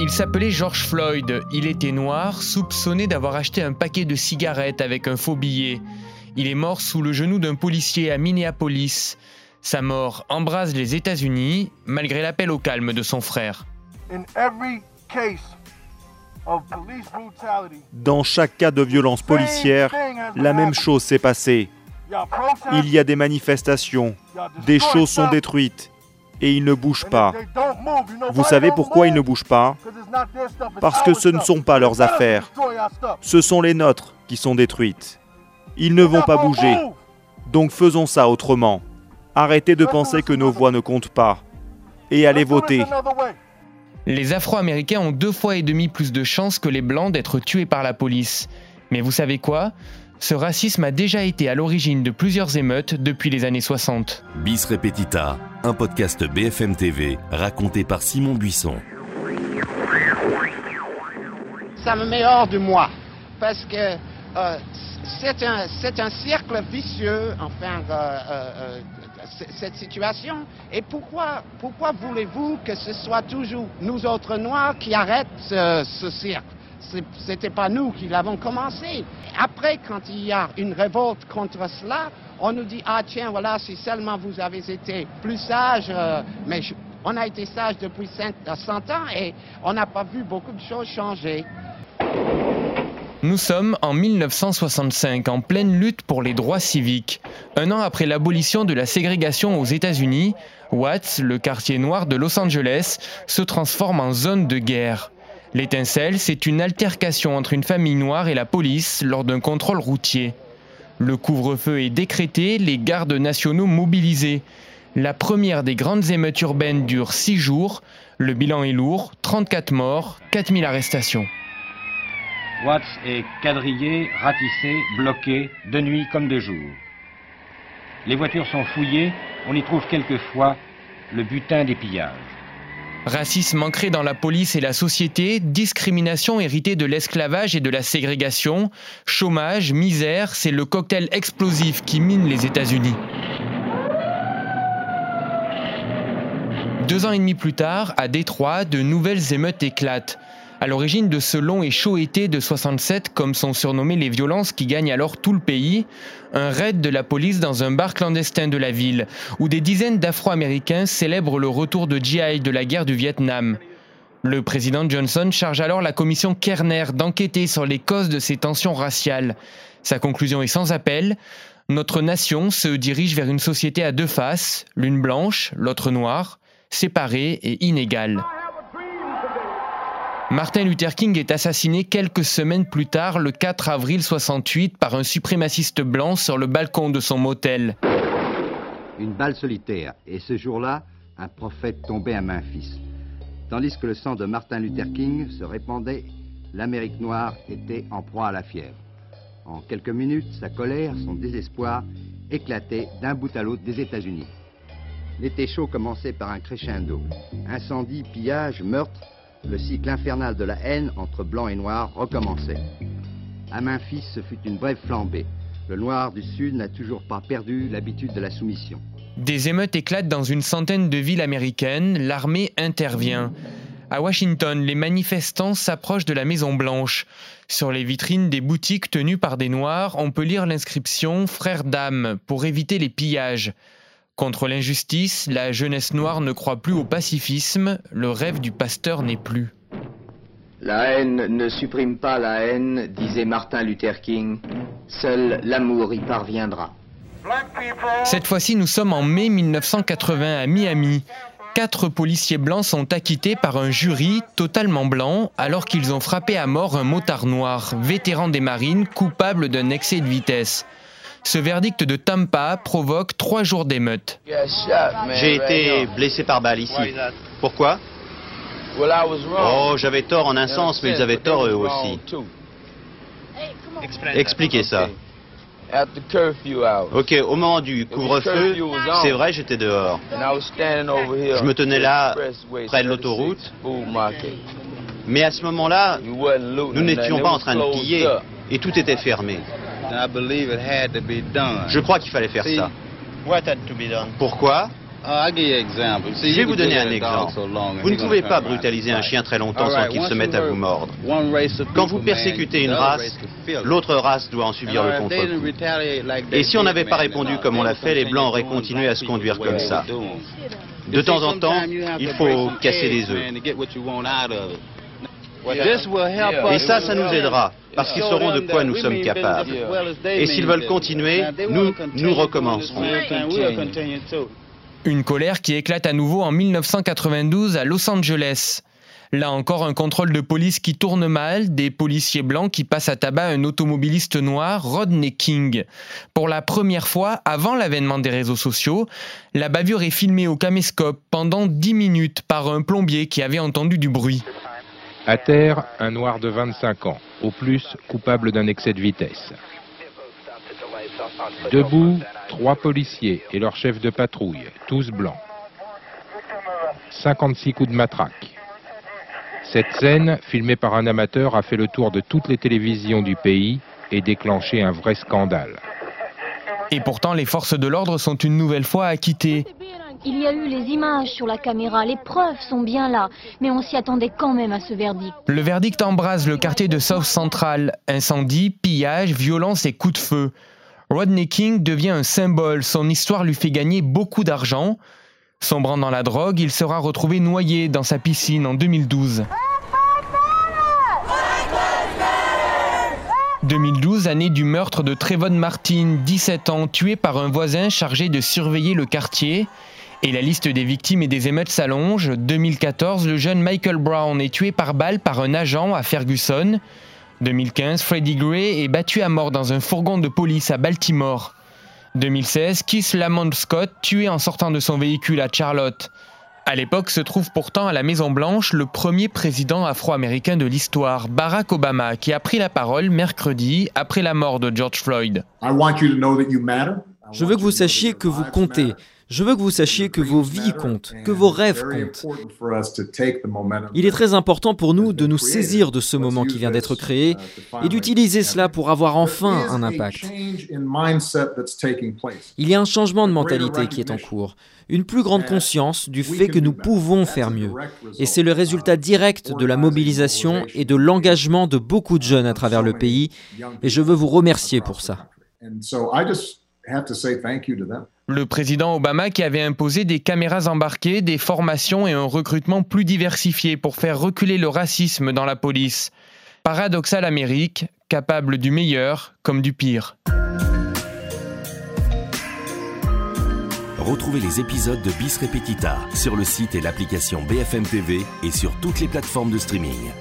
Il s'appelait George Floyd. Il était noir, soupçonné d'avoir acheté un paquet de cigarettes avec un faux billet. Il est mort sous le genou d'un policier à Minneapolis. Sa mort embrase les États-Unis, malgré l'appel au calme de son frère. Dans chaque cas de violence policière, la même chose s'est passée. Il y a des manifestations, des choses sont détruites et ils ne bougent pas. Vous savez pourquoi ils ne bougent pas Parce que ce ne sont pas leurs affaires. Ce sont les nôtres qui sont détruites. Ils ne vont pas bouger. Donc faisons ça autrement. Arrêtez de penser que nos voix ne comptent pas. Et allez voter. Les Afro-Américains ont deux fois et demi plus de chances que les Blancs d'être tués par la police. Mais vous savez quoi? Ce racisme a déjà été à l'origine de plusieurs émeutes depuis les années 60. Bis Repetita, un podcast BFM TV raconté par Simon Buisson. Ça me met hors de moi parce que euh, c'est un, c'est un cercle vicieux, enfin, euh, euh, cette situation. Et pourquoi, pourquoi voulez-vous que ce soit toujours nous autres Noirs qui arrêtent ce cercle? C'était pas nous qui l'avons commencé. Après, quand il y a une révolte contre cela, on nous dit ah tiens voilà si seulement vous avez été plus sage, mais on a été sage depuis 100 ans et on n'a pas vu beaucoup de choses changer. Nous sommes en 1965, en pleine lutte pour les droits civiques. Un an après l'abolition de la ségrégation aux États-Unis, Watts, le quartier noir de Los Angeles, se transforme en zone de guerre. L'étincelle, c'est une altercation entre une famille noire et la police lors d'un contrôle routier. Le couvre-feu est décrété, les gardes nationaux mobilisés. La première des grandes émeutes urbaines dure six jours. Le bilan est lourd, 34 morts, 4000 arrestations. Watts est quadrillé, ratissé, bloqué, de nuit comme de jour. Les voitures sont fouillées, on y trouve quelquefois le butin des pillages. Racisme ancré dans la police et la société, discrimination héritée de l'esclavage et de la ségrégation, chômage, misère, c'est le cocktail explosif qui mine les États-Unis. Deux ans et demi plus tard, à Détroit, de nouvelles émeutes éclatent. À l'origine de ce long et chaud été de 67, comme sont surnommées les violences qui gagnent alors tout le pays, un raid de la police dans un bar clandestin de la ville, où des dizaines d'Afro-Américains célèbrent le retour de GI de la guerre du Vietnam. Le président Johnson charge alors la commission Kerner d'enquêter sur les causes de ces tensions raciales. Sa conclusion est sans appel. Notre nation se dirige vers une société à deux faces, l'une blanche, l'autre noire, séparée et inégale. Martin Luther King est assassiné quelques semaines plus tard, le 4 avril 68, par un suprémaciste blanc sur le balcon de son motel. Une balle solitaire, et ce jour-là, un prophète tombait à Memphis. Tandis que le sang de Martin Luther King se répandait, l'Amérique noire était en proie à la fièvre. En quelques minutes, sa colère, son désespoir éclataient d'un bout à l'autre des États-Unis. L'été chaud commençait par un crescendo. Incendie, pillage, meurtre, le cycle infernal de la haine entre blanc et noir recommençait. À Memphis, ce fut une brève flambée. Le noir du Sud n'a toujours pas perdu l'habitude de la soumission. Des émeutes éclatent dans une centaine de villes américaines, l'armée intervient. À Washington, les manifestants s'approchent de la Maison Blanche. Sur les vitrines des boutiques tenues par des Noirs, on peut lire l'inscription Frères d'âme pour éviter les pillages. Contre l'injustice, la jeunesse noire ne croit plus au pacifisme, le rêve du pasteur n'est plus. La haine ne supprime pas la haine, disait Martin Luther King. Seul l'amour y parviendra. Cette fois-ci, nous sommes en mai 1980 à Miami. Quatre policiers blancs sont acquittés par un jury totalement blanc alors qu'ils ont frappé à mort un motard noir, vétéran des marines, coupable d'un excès de vitesse. Ce verdict de Tampa provoque trois jours d'émeute. J'ai été blessé par balle ici. Pourquoi? Oh, j'avais tort en un sens, mais ils avaient tort eux aussi. Expliquez ça. Ok, au moment du couvre-feu, c'est vrai, j'étais dehors. Je me tenais là, près de l'autoroute. Mais à ce moment-là, nous n'étions pas en train de piller et tout était fermé. Je crois qu'il fallait faire ça. Pourquoi? Je vais vous donner un exemple. Vous ne pouvez pas brutaliser un chien très longtemps sans qu'il se mette à vous mordre. Quand vous persécutez une race, l'autre race doit en subir le contre-coup. Et si on n'avait pas répondu comme on l'a fait, les Blancs auraient continué à se conduire comme ça. De temps en temps, il faut casser les œufs. Et ça, ça nous aidera, parce qu'ils sauront de quoi nous sommes capables. Et s'ils veulent continuer, nous, nous recommencerons. Une colère qui éclate à nouveau en 1992 à Los Angeles. Là encore, un contrôle de police qui tourne mal, des policiers blancs qui passent à tabac un automobiliste noir, Rodney King. Pour la première fois, avant l'avènement des réseaux sociaux, la bavure est filmée au caméscope pendant 10 minutes par un plombier qui avait entendu du bruit. À terre, un noir de 25 ans, au plus coupable d'un excès de vitesse. Debout, trois policiers et leur chef de patrouille, tous blancs. 56 coups de matraque. Cette scène, filmée par un amateur, a fait le tour de toutes les télévisions du pays et déclenché un vrai scandale. Et pourtant, les forces de l'ordre sont une nouvelle fois acquittées. Il y a eu les images sur la caméra, les preuves sont bien là, mais on s'y attendait quand même à ce verdict. Le verdict embrase le quartier de South Central. Incendie, pillage, violence et coups de feu. Rodney King devient un symbole, son histoire lui fait gagner beaucoup d'argent. Sombrant dans la drogue, il sera retrouvé noyé dans sa piscine en 2012. 2012, année du meurtre de Trevon Martin, 17 ans, tué par un voisin chargé de surveiller le quartier. Et la liste des victimes et des émeutes s'allonge. 2014, le jeune Michael Brown est tué par balle par un agent à Ferguson. 2015, Freddie Gray est battu à mort dans un fourgon de police à Baltimore. 2016, Keith Lamont Scott tué en sortant de son véhicule à Charlotte. À l'époque se trouve pourtant à la Maison Blanche le premier président afro-américain de l'histoire, Barack Obama, qui a pris la parole mercredi après la mort de George Floyd. Je veux que vous sachiez que vous comptez. Je veux que vous sachiez que vos vies comptent, que vos rêves comptent. Il est très important pour nous de nous saisir de ce moment qui vient d'être créé et d'utiliser cela pour avoir enfin un impact. Il y a un changement de mentalité qui est en cours, une plus grande conscience du fait que nous pouvons faire mieux. Et c'est le résultat direct de la mobilisation et de l'engagement de beaucoup de jeunes à travers le pays, et je veux vous remercier pour ça. Le président Obama qui avait imposé des caméras embarquées, des formations et un recrutement plus diversifié pour faire reculer le racisme dans la police. Paradoxal Amérique, capable du meilleur comme du pire. Retrouvez les épisodes de Bis Repetita sur le site et l'application BFM TV et sur toutes les plateformes de streaming.